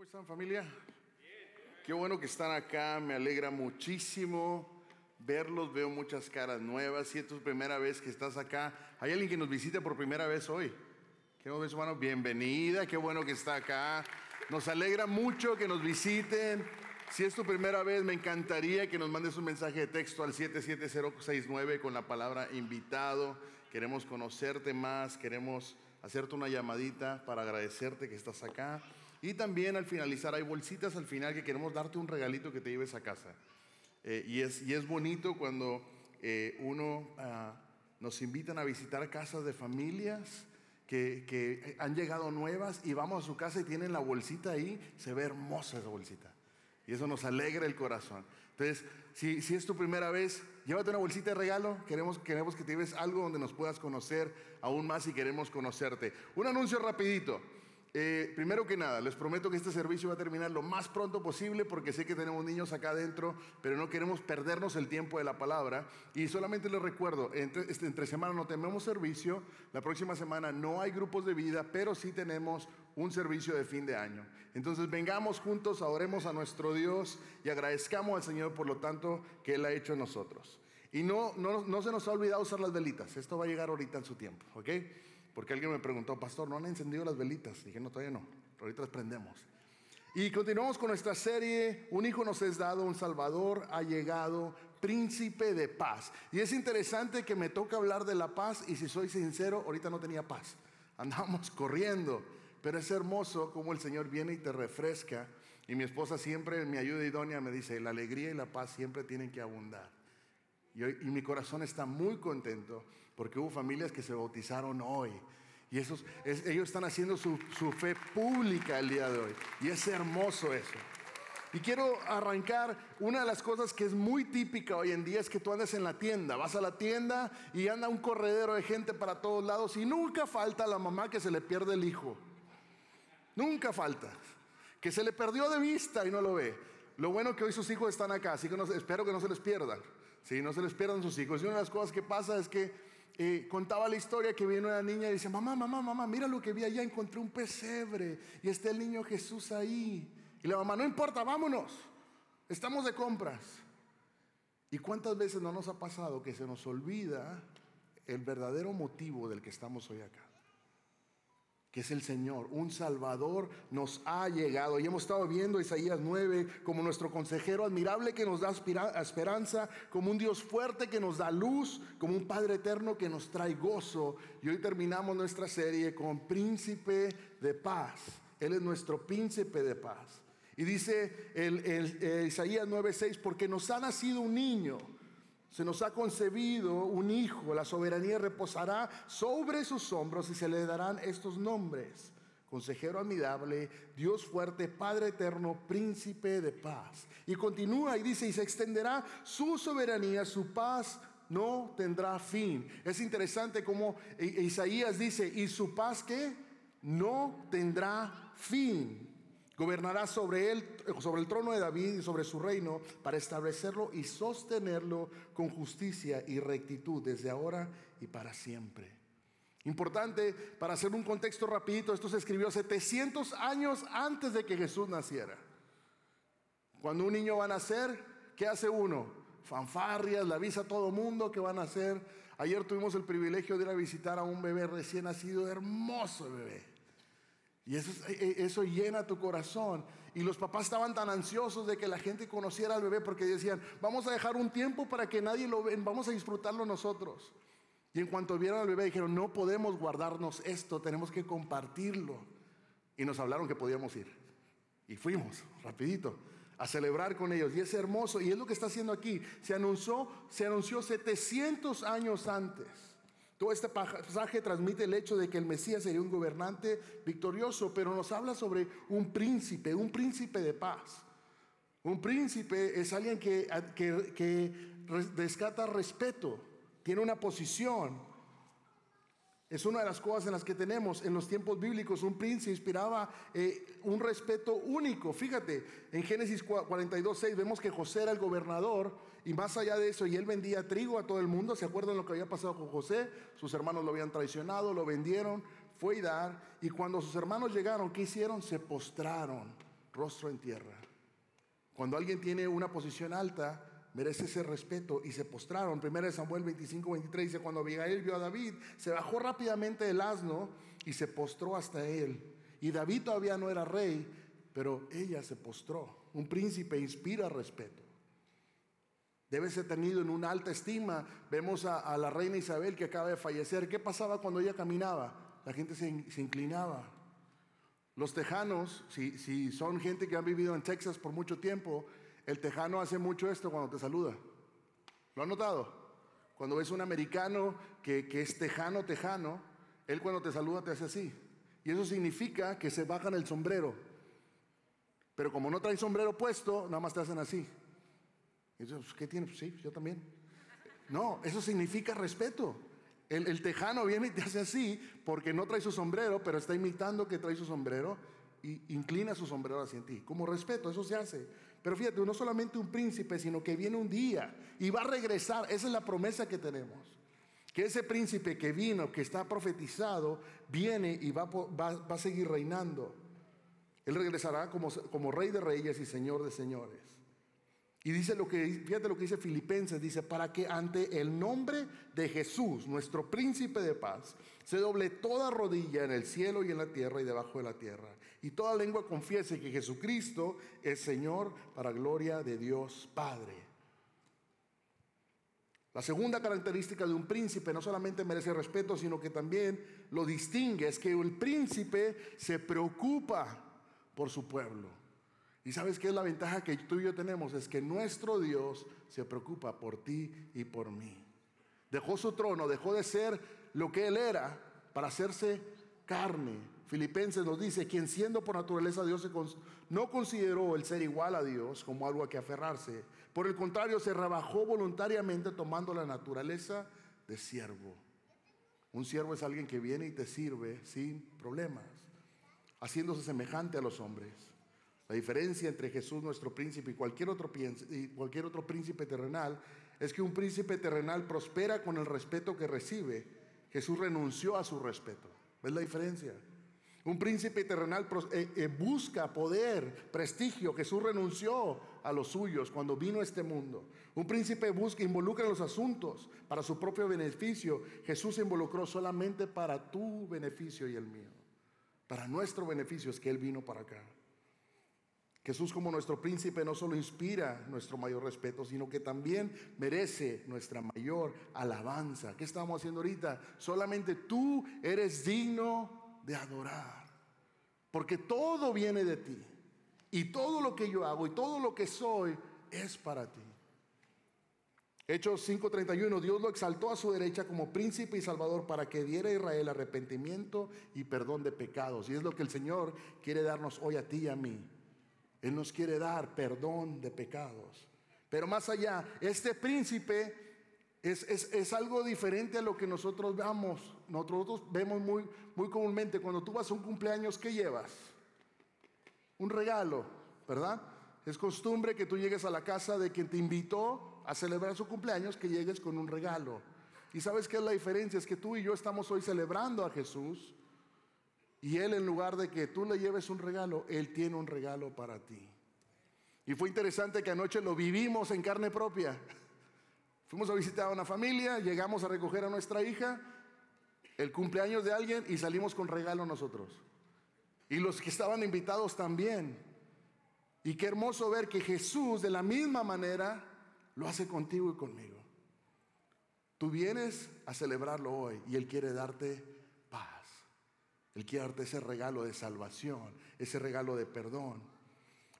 ¿Cómo están familia? Qué bueno que están acá, me alegra muchísimo verlos, veo muchas caras nuevas. Si es tu primera vez que estás acá, hay alguien que nos visita por primera vez hoy. Qué bueno, hermano, bienvenida, qué bueno que está acá. Nos alegra mucho que nos visiten. Si es tu primera vez, me encantaría que nos mandes un mensaje de texto al 77069 con la palabra invitado. Queremos conocerte más, queremos hacerte una llamadita para agradecerte que estás acá. Y también al finalizar hay bolsitas al final que queremos darte un regalito que te lleves a casa. Eh, y, es, y es bonito cuando eh, uno ah, nos invitan a visitar casas de familias que, que han llegado nuevas y vamos a su casa y tienen la bolsita ahí. Se ve hermosa esa bolsita. Y eso nos alegra el corazón. Entonces, si, si, es tu primera vez, llévate una bolsita de regalo. Queremos, queremos que te lleves algo donde nos puedas conocer aún más y queremos conocerte. Un anuncio rapidito. Eh, primero que nada, les prometo que este servicio va a terminar lo más pronto posible porque sé que tenemos niños acá adentro, pero no queremos perdernos el tiempo de la palabra. Y solamente les recuerdo, entre, este, entre semana no tenemos servicio, la próxima semana no hay grupos de vida, pero sí tenemos un servicio de fin de año. Entonces vengamos juntos, adoremos a nuestro Dios y agradezcamos al Señor por lo tanto que Él ha hecho en nosotros. Y no, no, no se nos ha olvidado usar las velitas, esto va a llegar ahorita en su tiempo, ¿ok? Porque alguien me preguntó, pastor, ¿no han encendido las velitas? Dije, no, todavía no, ahorita las prendemos. Y continuamos con nuestra serie, Un hijo nos es dado, un salvador ha llegado, príncipe de paz. Y es interesante que me toca hablar de la paz y si soy sincero, ahorita no tenía paz. Andamos corriendo, pero es hermoso como el Señor viene y te refresca. Y mi esposa siempre en mi ayuda idónea me dice, la alegría y la paz siempre tienen que abundar. Y, y, mi corazón está muy contento porque hubo familias que se bautizaron hoy. Y esos, es, ellos están haciendo su, su, fe pública el día de hoy. Y es hermoso eso. Y quiero arrancar, una de las cosas que es muy típica hoy en día es que tú andas en la tienda, vas a la tienda y anda un corredero de gente para todos lados y nunca falta la mamá que se le pierde el hijo. Nunca falta. Que se le perdió de vista y no lo ve. Lo bueno que hoy sus hijos están acá, así que espero que no se les pierdan. Sí, no se les pierdan sus hijos. Y una de las cosas que pasa es que contaba la historia que viene una niña y dice, mamá, mamá, mamá, mira lo que vi allá, encontré un pesebre y está el niño Jesús ahí. Y la mamá, no importa, vámonos, estamos de compras. ¿Y cuántas veces no nos ha pasado que se nos olvida el verdadero motivo del que estamos hoy acá? Que es el Señor, un Salvador nos ha llegado. Y hemos estado viendo Isaías 9 como nuestro consejero admirable que nos da esperanza, como un Dios fuerte que nos da luz, como un Padre eterno que nos trae gozo. Y hoy terminamos nuestra serie con Príncipe de Paz. Él es nuestro Príncipe de Paz. Y dice el, el, el Isaías 9:6, porque nos ha nacido un niño se nos ha concebido un hijo, la soberanía reposará sobre sus hombros y se le darán estos nombres. Consejero admirable, Dios fuerte, Padre eterno, príncipe de paz. Y continúa y dice, y se extenderá su soberanía, su paz no tendrá fin. Es interesante como Isaías dice, y su paz que no tendrá fin. Gobernará sobre él, sobre el trono de David y sobre su reino para establecerlo y sostenerlo con justicia y rectitud desde ahora y para siempre. Importante, para hacer un contexto rapidito, esto se escribió 700 años antes de que Jesús naciera. Cuando un niño va a nacer, ¿qué hace uno? Fanfarrias, le avisa a todo mundo que van a nacer. Ayer tuvimos el privilegio de ir a visitar a un bebé recién nacido, hermoso bebé. Y eso, e, e, eso, llena tu corazón. Y los papás estaban tan ansiosos de que la gente conociera al bebé porque decían, vamos a dejar un tiempo para que nadie lo vea, vamos a disfrutarlo nosotros. Y en cuanto vieron al bebé dijeron, no podemos guardarnos esto, tenemos que compartirlo. Y nos hablaron que podíamos ir. Y fuimos, rapidito, a celebrar con ellos. Y es hermoso. Y es lo que está haciendo aquí. Se anunció, se anunció 700 años antes. Todo este pasaje transmite el hecho de que el Mesías sería un gobernante victorioso, pero nos habla sobre un príncipe, un príncipe de paz. Un príncipe es alguien que, que, que rescata respeto, tiene una posición, es una de las cosas en las que tenemos en los tiempos bíblicos. Un príncipe inspiraba eh, un respeto único. Fíjate, en Génesis 42, 6 vemos que José era el gobernador y más allá de eso, y él vendía trigo a todo el mundo. ¿Se acuerdan lo que había pasado con José? Sus hermanos lo habían traicionado, lo vendieron, fue y dar. Y cuando sus hermanos llegaron, ¿qué hicieron? Se postraron rostro en tierra. Cuando alguien tiene una posición alta, merece ese respeto y se postraron. 1 Samuel 25, 23 dice, cuando Abigail vio a David, se bajó rápidamente del asno y se postró hasta él. Y David todavía no era rey, pero ella se postró. Un príncipe inspira respeto. Debe ser tenido en una alta estima. Vemos a, la reina Isabel que acaba de fallecer. ¿Qué pasaba cuando ella caminaba? La gente se, inclinaba. Los tejanos, si, si son gente que han vivido en Texas por mucho tiempo, el tejano hace mucho esto cuando te saluda. ¿Lo han notado? Cuando ves un americano que, que es tejano, tejano, él cuando te saluda te hace así. Y eso significa que se bajan el sombrero. Pero como no traen sombrero puesto, nada más te hacen así. Pues, ¿qué tiene? Pues sí, yo también. No, eso significa respeto. El, tejano viene y te hace así porque no trae su sombrero, pero está imitando que trae su sombrero y inclina su sombrero hacia ti. Como respeto, eso se hace. Pero fíjate, no solamente un príncipe, sino que viene un día y va a regresar. Esa es la promesa que tenemos. Que ese príncipe que vino, que está profetizado, viene y va, a seguir reinando. Él regresará como, como rey de reyes y señor de señores. Y dice lo que, fíjate lo que dice Filipenses, dice, para que ante el nombre de Jesús, nuestro príncipe de paz, se doble toda rodilla en el cielo y en la tierra y debajo de la tierra. Y toda lengua confiese que Jesucristo es Señor para gloria de Dios Padre. La segunda característica de un príncipe no solamente merece respeto, sino que también lo distingue, es que el príncipe se preocupa por su pueblo. Y sabes qué es la ventaja que tú y yo tenemos, es que nuestro Dios se preocupa por ti y por mí. Dejó su trono, dejó de ser lo que él era para hacerse carne. Filipenses nos dice, quien siendo por naturaleza Dios no consideró el ser igual a Dios como algo a que aferrarse, por el contrario, se rebajó voluntariamente tomando la naturaleza de siervo. Un siervo es alguien que viene y te sirve sin problemas, haciéndose semejante a los hombres. La diferencia entre Jesús, nuestro príncipe, y cualquier otro, cualquier otro príncipe terrenal es que un príncipe terrenal prospera con el respeto que recibe. Jesús renunció a su respeto. ¿Ves la diferencia? Un príncipe terrenal eh, eh, busca poder, prestigio. Jesús renunció a los suyos cuando vino a este mundo. Un príncipe busca, involucra en los asuntos para su propio beneficio. Jesús se involucró solamente para tu beneficio y el mío. Para nuestro beneficio es que Él vino para acá. Jesús como nuestro príncipe no solo inspira nuestro mayor respeto, sino que también merece nuestra mayor alabanza. ¿Qué estamos haciendo ahorita? Solamente tú eres digno de adorar. Porque todo viene de ti. Y todo lo que yo hago y todo lo que soy es para ti. Hechos 5:31, Dios lo exaltó a su derecha como príncipe y salvador para que diera a Israel arrepentimiento y perdón de pecados. Y es lo que el Señor quiere darnos hoy a ti y a mí. Él nos quiere dar perdón de pecados. Pero más allá, este príncipe es, es, algo diferente a lo que nosotros vemos. Nosotros vemos muy, muy comúnmente cuando tú vas a un cumpleaños, ¿qué llevas? un regalo, ¿verdad? Es costumbre que tú llegues a la casa de quien te invitó a celebrar su cumpleaños, que llegues con un regalo. Y sabes qué es la diferencia? Es que tú y yo estamos hoy celebrando a Jesús y Él en lugar de que tú le lleves un regalo, Él tiene un regalo para ti. Y fue interesante que anoche lo vivimos en carne propia. Fuimos a visitar a una familia, llegamos a recoger a nuestra hija, el cumpleaños de alguien y salimos con regalo nosotros. Y los que estaban invitados también. Y qué hermoso ver que Jesús de la misma manera lo hace contigo y conmigo. Tú vienes a celebrarlo hoy y Él quiere darte paz. Él quiere darte ese regalo de salvación, ese regalo de perdón.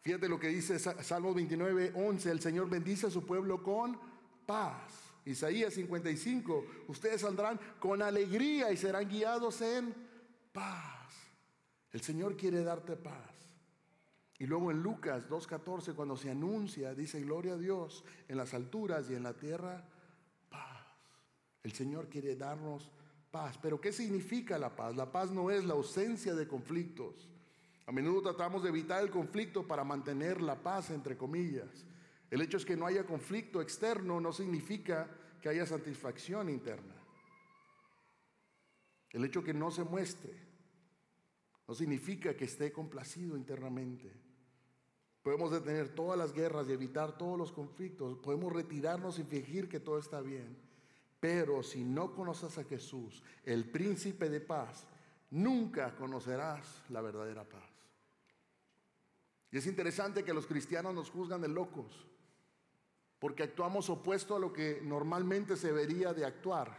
Fíjate lo que dice Salmo 29, 11. El Señor bendice a su pueblo con paz. Isaías 55. Ustedes saldrán con alegría y serán guiados en paz. El Señor quiere darte paz. Y luego en Lucas 2.14, cuando se anuncia, dice, gloria a Dios en las alturas y en la tierra, paz. El Señor quiere darnos paz. Pero ¿qué significa la paz? La paz no es la ausencia de conflictos. A menudo tratamos de evitar el conflicto para mantener la paz, entre comillas. El hecho es que no haya conflicto externo no significa que haya satisfacción interna. El hecho que no se muestre no significa que esté complacido internamente. Podemos detener todas las guerras y evitar todos los conflictos. Podemos retirarnos y fingir que todo está bien. Pero si no conoces a Jesús, el príncipe de paz, nunca conocerás la verdadera paz. Y es interesante que los cristianos nos juzgan de locos, porque actuamos opuesto a lo que normalmente se debería de actuar.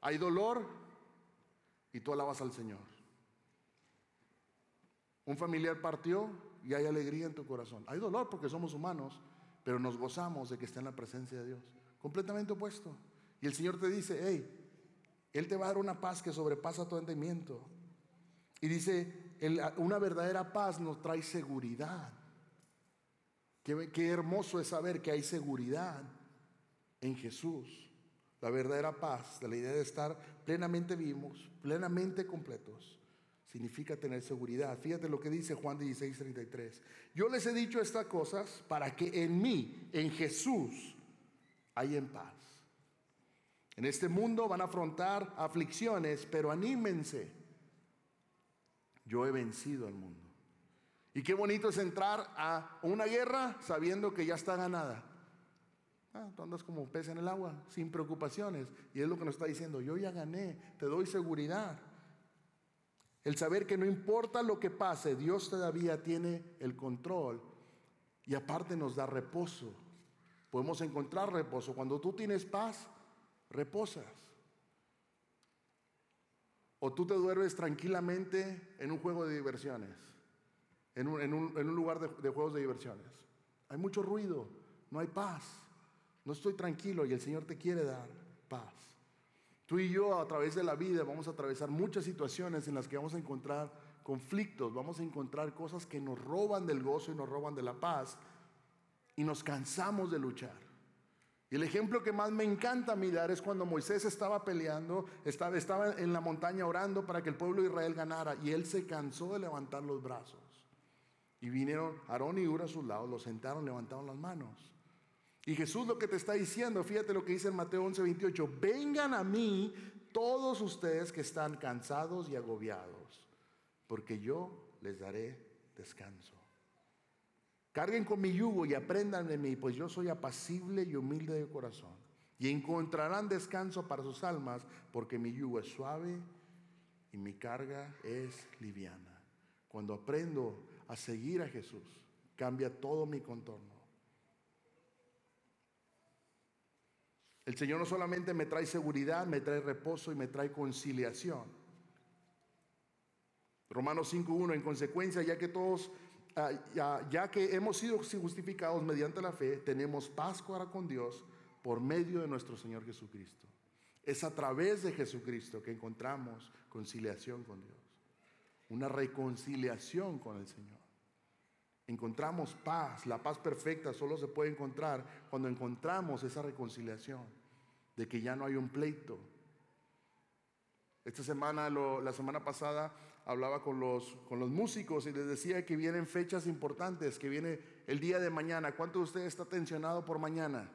Hay dolor y tú alabas al Señor. Un familiar partió y hay alegría en tu corazón. Hay dolor porque somos humanos, pero nos gozamos de que esté en la presencia de Dios. Completamente opuesto. Y el Señor te dice, hey, Él te va a dar una paz que sobrepasa tu entendimiento. Y dice, una verdadera paz nos trae seguridad. Qué, hermoso es saber que hay seguridad en Jesús. La verdadera paz, la idea de estar plenamente vivos, plenamente completos significa tener seguridad. Fíjate lo que dice Juan 16, 33. Yo les he dicho estas cosas para que en mí, en Jesús, en paz. En este mundo van a afrontar aflicciones, pero anímense. Yo he vencido al mundo. Y qué bonito es entrar a una guerra sabiendo que ya está ganada. Ah, tú andas como pez en el agua, sin preocupaciones. Y es lo que nos está diciendo, yo ya gané, te doy seguridad. El saber que no importa lo que pase, Dios todavía tiene el control y aparte nos da reposo. Podemos encontrar reposo. Cuando tú tienes paz, reposas. O tú te duermes tranquilamente en un juego de diversiones, en un, lugar de, de juegos de diversiones. Hay mucho ruido, no hay paz. No estoy tranquilo y el Señor te quiere dar paz. Tú y yo a través de la vida vamos a atravesar muchas situaciones en las que vamos a encontrar conflictos, vamos a encontrar cosas que nos roban del gozo y nos roban de la paz y nos cansamos de luchar. Y el ejemplo que más me encanta mirar es cuando Moisés estaba peleando, estaba, estaba en la montaña orando para que el pueblo de Israel ganara y él se cansó de levantar los brazos. Y vinieron Aarón y Ur a sus lados, lo sentaron, levantaron las manos. Y Jesús lo que te está diciendo, fíjate lo que dice en Mateo 11, 28, vengan a mí todos ustedes que están cansados y agobiados, porque yo les daré descanso. Carguen con mi yugo y aprendan de mí, pues yo soy apacible y humilde de corazón. Y encontrarán descanso para sus almas, porque mi yugo es suave y mi carga es liviana. Cuando aprendo a seguir a Jesús, cambia todo mi contorno. El Señor no solamente me trae seguridad, me trae reposo y me trae conciliación. Romanos 5.1, en consecuencia, ya que todos, ah, ya, que hemos sido justificados mediante la fe, tenemos paz para con Dios por medio de nuestro Señor Jesucristo. Es a través de Jesucristo que encontramos conciliación con Dios, una reconciliación con el Señor. Encontramos paz, la paz perfecta solo se puede encontrar cuando encontramos esa reconciliación, de que ya no hay un pleito. Esta semana, la semana pasada, hablaba con los, con los músicos y les decía que vienen fechas importantes, que viene el día de mañana. ¿Cuánto de ustedes está tensionado por mañana?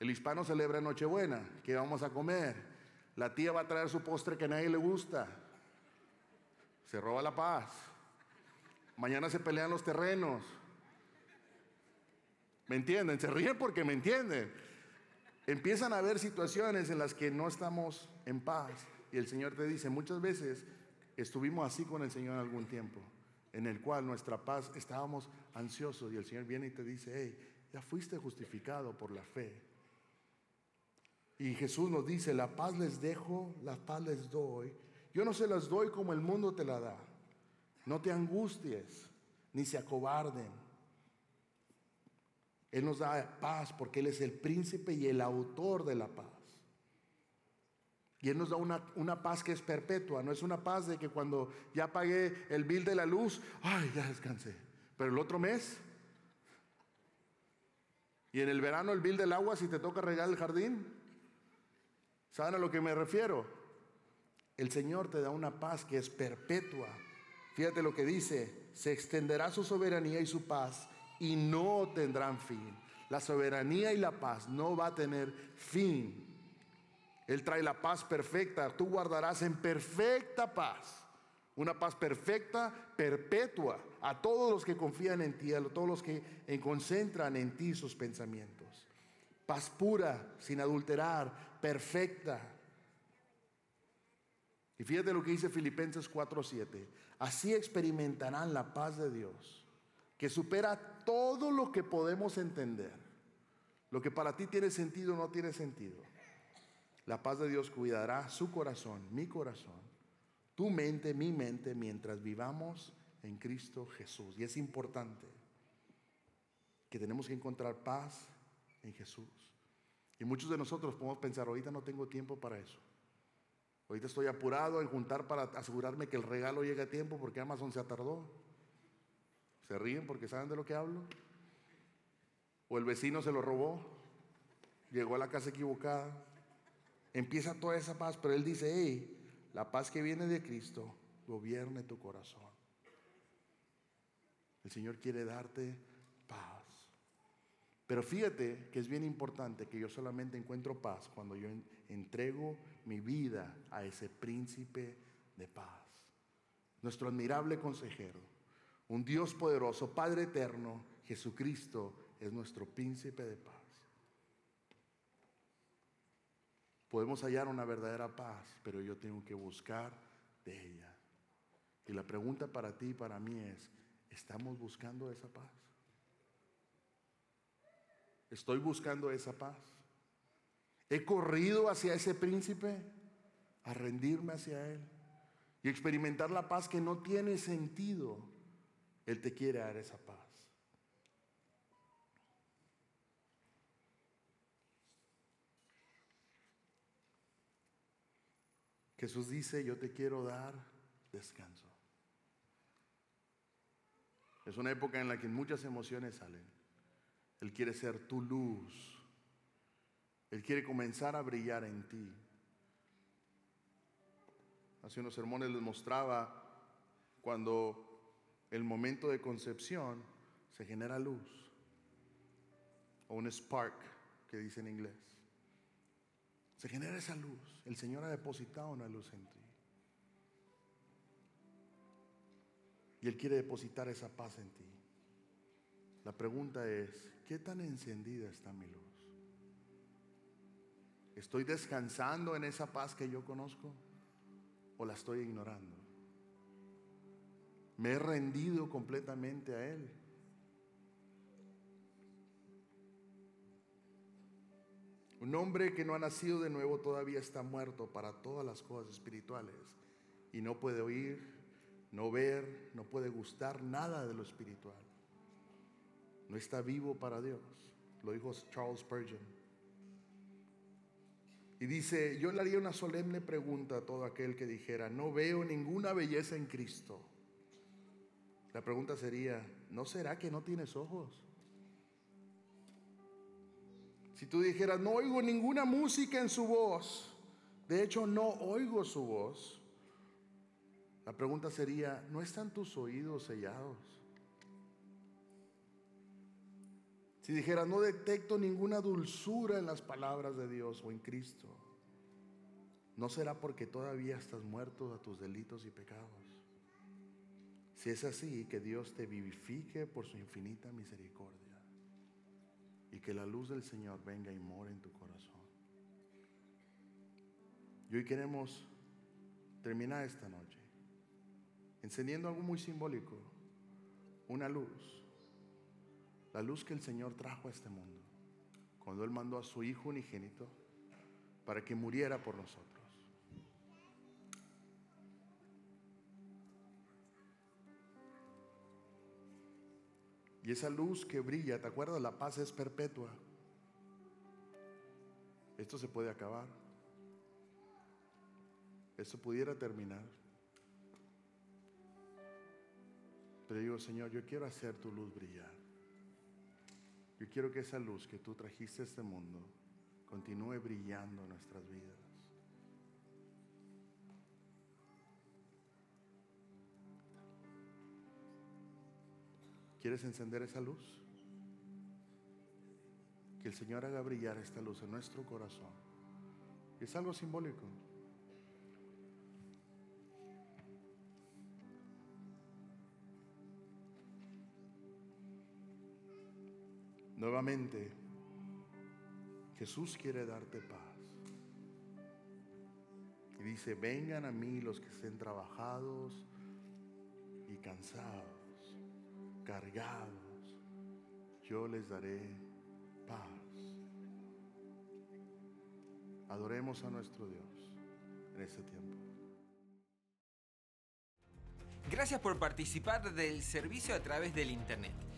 El hispano celebra Nochebuena, que vamos a comer. La tía va a traer su postre que a nadie le gusta. Se roba la paz. Mañana se pelean los terrenos. ¿Me entienden? Se ríen porque me entienden. Empiezan a haber situaciones en las que no estamos en paz. Y el Señor te dice, muchas veces estuvimos así con el Señor algún tiempo, en el cual nuestra paz estábamos ansiosos y el Señor viene y te dice, hey, ya fuiste justificado por la fe. Y Jesús nos dice, la paz les dejo, la paz les doy. Yo no se las doy como el mundo te la da. No te angusties, ni se acobarden. Él nos da paz porque Él es el príncipe y el autor de la paz. Y Él nos da una, una, paz que es perpetua, no es una paz de que cuando ya pagué el bill de la luz, ay, ya descansé. Pero el otro mes, y en el verano el bill del agua, si te toca regar el jardín, ¿saben a lo que me refiero? El Señor te da una paz que es perpetua, Fíjate lo que dice, se extenderá su soberanía y su paz y no tendrán fin. La soberanía y la paz no va a tener fin. Él trae la paz perfecta, tú guardarás en perfecta paz. Una paz perfecta, perpetua, a todos los que confían en ti, a todos los que concentran en ti sus pensamientos. Paz pura, sin adulterar, perfecta. Y fíjate lo que dice Filipenses 4:7. Así experimentarán la paz de Dios, que supera todo lo que podemos entender. Lo que para ti tiene sentido no tiene sentido. La paz de Dios cuidará su corazón, mi corazón, tu mente, mi mente, mientras vivamos en Cristo Jesús. Y es importante que tenemos que encontrar paz en Jesús. Y muchos de nosotros podemos pensar, ahorita no tengo tiempo para eso. Ahorita estoy apurado en juntar para asegurarme que el regalo llegue a tiempo porque Amazon se tardó. ¿Se ríen porque saben de lo que hablo? ¿O el vecino se lo robó? Llegó a la casa equivocada. Empieza toda esa paz, pero Él dice, hey, la paz que viene de Cristo gobierne tu corazón. El Señor quiere darte. Pero fíjate que es bien importante que yo solamente encuentro paz cuando yo entrego mi vida a ese príncipe de paz. Nuestro admirable consejero, un Dios poderoso, Padre eterno, Jesucristo es nuestro príncipe de paz. Podemos hallar una verdadera paz, pero yo tengo que buscar de ella. Y la pregunta para ti y para mí es, ¿estamos buscando esa paz? ¿Estoy buscando esa paz? ¿He corrido hacia ese príncipe a rendirme hacia él y experimentar la paz que no tiene sentido? Él te quiere dar esa paz. Jesús dice, yo te quiero dar descanso. Es una época en la que muchas emociones salen. Él quiere ser tu luz. Él quiere comenzar a brillar en ti. Hace unos sermones les mostraba cuando el momento de concepción se genera luz. O un spark, que dice en inglés. Se genera esa luz. El Señor ha depositado una luz en ti. Y Él quiere depositar esa paz en ti. La pregunta es, ¿qué tan encendida está mi luz? ¿Estoy descansando en esa paz que yo conozco o la estoy ignorando? ¿Me he rendido completamente a Él? Un hombre que no ha nacido de nuevo todavía está muerto para todas las cosas espirituales y no puede oír, no ver, no puede gustar nada de lo espiritual. No está vivo para Dios. Lo dijo Charles Spurgeon. Y dice, yo le haría una solemne pregunta a todo aquel que dijera, no veo ninguna belleza en Cristo. La pregunta sería, ¿no será que no tienes ojos? Si tú dijeras, no oigo ninguna música en su voz, de hecho no oigo su voz, la pregunta sería, ¿no están tus oídos sellados? Si dijeras, no detecto ninguna dulzura en las palabras de Dios o en Cristo, ¿no será porque todavía estás muerto a tus delitos y pecados? Si es así, que Dios te vivifique por su infinita misericordia y que la luz del Señor venga y more en tu corazón. Y hoy queremos terminar esta noche encendiendo algo muy simbólico, una luz, la luz que el Señor trajo a este mundo cuando Él mandó a su Hijo unigénito para que muriera por nosotros. Y esa luz que brilla, ¿te acuerdas? La paz es perpetua. Esto se puede acabar. Esto pudiera terminar. Pero digo, Señor, yo quiero hacer tu luz brillar. Yo quiero que esa luz que tú trajiste a este mundo continúe brillando en nuestras vidas. ¿Quieres encender esa luz? Que el Señor haga brillar esta luz en nuestro corazón. Es algo simbólico. Nuevamente, Jesús quiere darte paz. Y dice, vengan a mí los que estén trabajados y cansados, cargados, yo les daré paz. Adoremos a nuestro Dios en este tiempo. Gracias por participar del servicio a través del Internet.